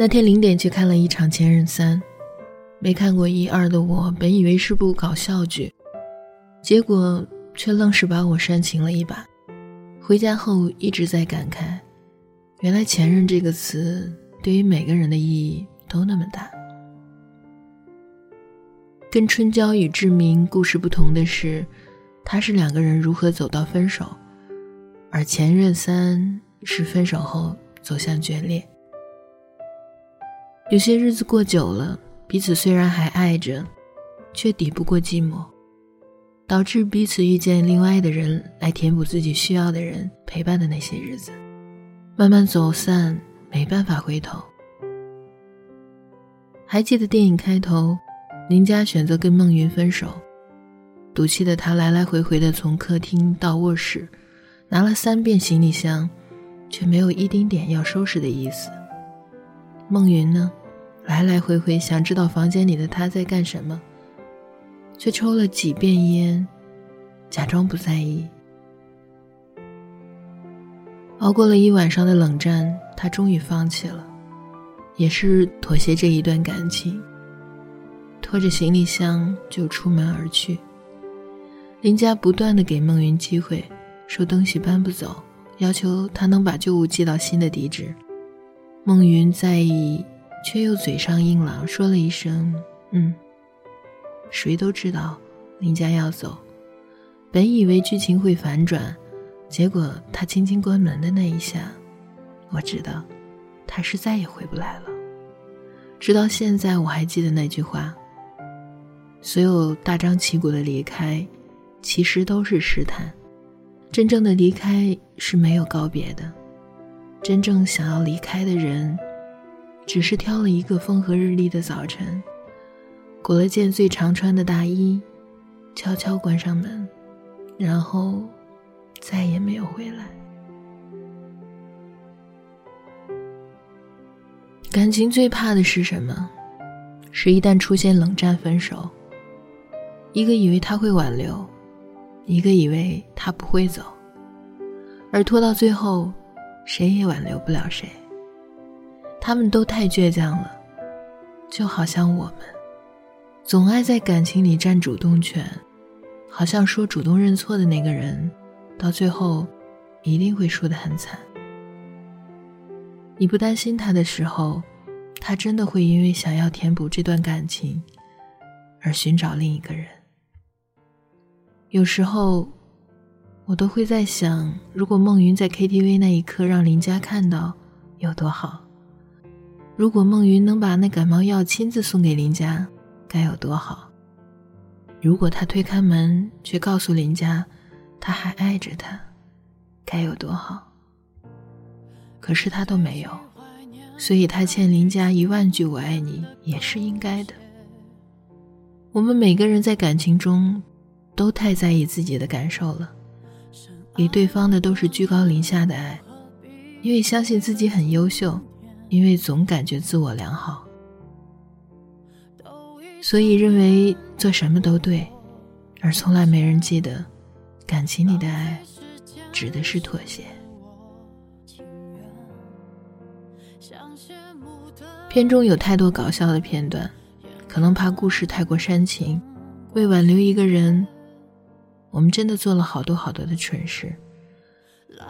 那天零点去看了一场《前任三》，没看过一二的我，本以为是部搞笑剧，结果却愣是把我煽情了一把。回家后一直在感慨，原来“前任”这个词对于每个人的意义都那么大。跟《春娇与志明》故事不同的是，它是两个人如何走到分手，而《前任三》是分手后走向决裂。有些日子过久了，彼此虽然还爱着，却抵不过寂寞，导致彼此遇见另外的人来填补自己需要的人陪伴的那些日子，慢慢走散，没办法回头。还记得电影开头，林佳选择跟孟云分手，赌气的他来来回回的从客厅到卧室，拿了三遍行李箱，却没有一丁点要收拾的意思。孟云呢？来来回回想知道房间里的他在干什么，却抽了几遍烟，假装不在意。熬过了一晚上的冷战，他终于放弃了，也是妥协这一段感情，拖着行李箱就出门而去。林家不断的给孟云机会，说东西搬不走，要求他能把旧物寄到新的地址。孟云在意。却又嘴上硬朗说了一声“嗯”。谁都知道林家要走，本以为剧情会反转，结果他轻轻关门的那一下，我知道他是再也回不来了。直到现在，我还记得那句话：所有大张旗鼓的离开，其实都是试探。真正的离开是没有告别的，真正想要离开的人。只是挑了一个风和日丽的早晨，裹了件最常穿的大衣，悄悄关上门，然后再也没有回来。感情最怕的是什么？是一旦出现冷战、分手，一个以为他会挽留，一个以为他不会走，而拖到最后，谁也挽留不了谁。他们都太倔强了，就好像我们，总爱在感情里占主动权，好像说主动认错的那个人，到最后一定会输得很惨。你不担心他的时候，他真的会因为想要填补这段感情，而寻找另一个人。有时候，我都会在想，如果孟云在 KTV 那一刻让林佳看到，有多好。如果孟云能把那感冒药亲自送给林家，该有多好！如果他推开门却告诉林家，他还爱着他，该有多好！可是他都没有，所以他欠林家一万句“我爱你”也是应该的。我们每个人在感情中，都太在意自己的感受了，给对方的都是居高临下的爱，因为相信自己很优秀。因为总感觉自我良好，所以认为做什么都对，而从来没人记得，感情里的爱指的是妥协。片中有太多搞笑的片段，可能怕故事太过煽情，为挽留一个人，我们真的做了好多好多的蠢事，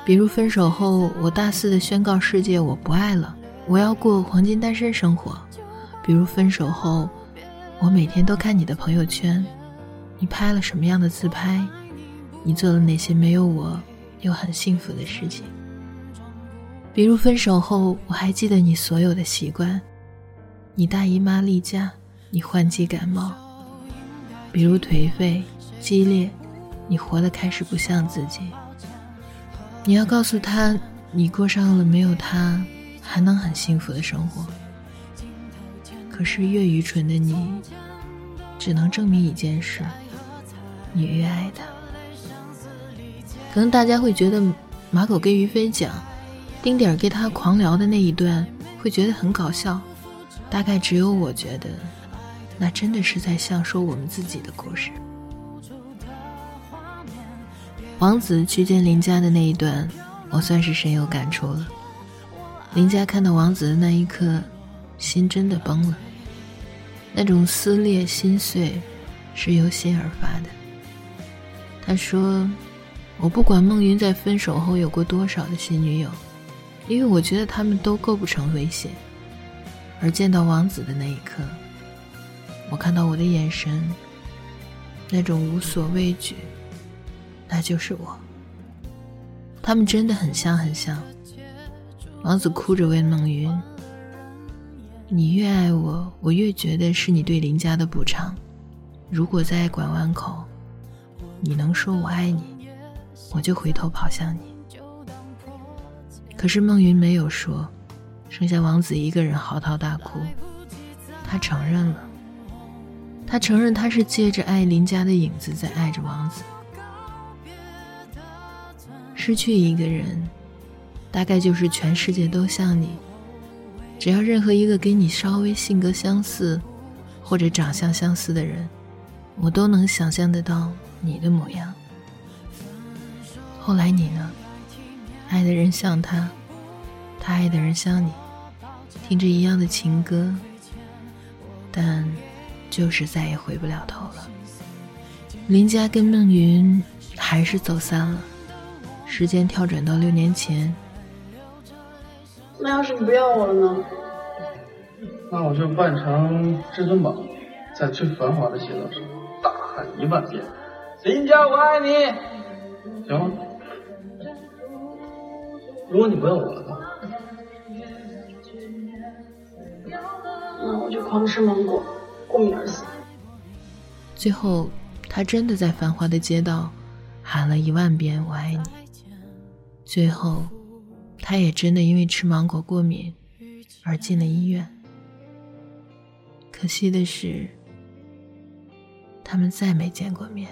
比如分手后，我大肆的宣告世界我不爱了。我要过黄金单身生活，比如分手后，我每天都看你的朋友圈，你拍了什么样的自拍，你做了哪些没有我又很幸福的事情。比如分手后，我还记得你所有的习惯，你大姨妈例假，你换季感冒，比如颓废、激烈，你活得开始不像自己。你要告诉他，你过上了没有他。还能很幸福的生活，可是越愚蠢的你，只能证明一件事：你越爱他。可能大家会觉得马狗跟于飞讲，丁点儿跟他狂聊的那一段，会觉得很搞笑。大概只有我觉得，那真的是在像说我们自己的故事。王子去见林家的那一段，我算是深有感触了。林佳看到王子的那一刻，心真的崩了。那种撕裂心碎，是由心而发的。他说：“我不管孟云在分手后有过多少的新女友，因为我觉得他们都构不成威胁。而见到王子的那一刻，我看到我的眼神，那种无所畏惧，那就是我。他们真的很像，很像。”王子哭着问孟云。你越爱我，我越觉得是你对林家的补偿。如果在拐弯口，你能说我爱你，我就回头跑向你。可是孟云没有说，剩下王子一个人嚎啕大哭。他承认了，他承认他是借着爱林家的影子在爱着王子。失去一个人，大概就是全世界都像你。只要任何一个跟你稍微性格相似，或者长相相似的人，我都能想象得到你的模样。后来你呢？爱的人像他，他爱的人像你，听着一样的情歌，但就是再也回不了头了。林佳跟孟云还是走散了。时间跳转到六年前。那要是不要我了呢？那我就扮成至尊宝，在最繁华的街道上大喊一万遍：“林佳，我爱你！”行吗？如果你不要我了呢？那我就狂吃芒果，过敏而死。最后，他真的在繁华的街道喊了一万遍“我爱你”。最后。他也真的因为吃芒果过敏而进了医院。可惜的是，他们再没见过面。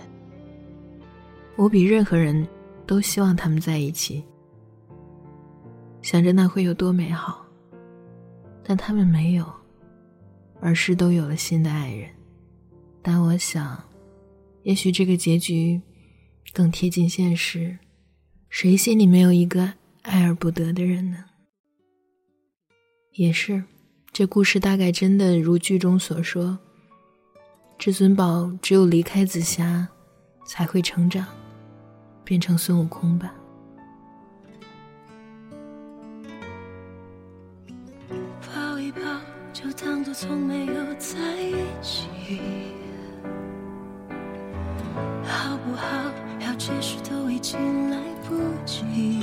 我比任何人都希望他们在一起，想着那会有多美好。但他们没有，而是都有了新的爱人。但我想，也许这个结局更贴近现实。谁心里没有一个？爱而不得的人呢？也是，这故事大概真的如剧中所说，至尊宝只有离开紫霞，才会成长，变成孙悟空吧。抱一抱，就当作从没有在一起，好不好？要解释都已经来不及。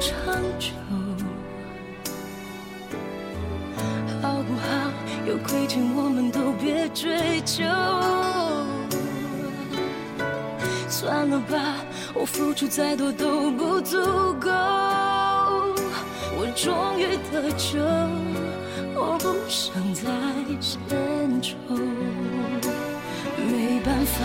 长久，好不好？有亏欠我们都别追究。算了吧，我付出再多都不足够。我终于得救，我不想再献丑。没办法，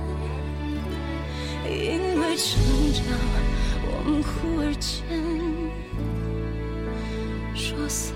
因为成长，我们忽而间说散。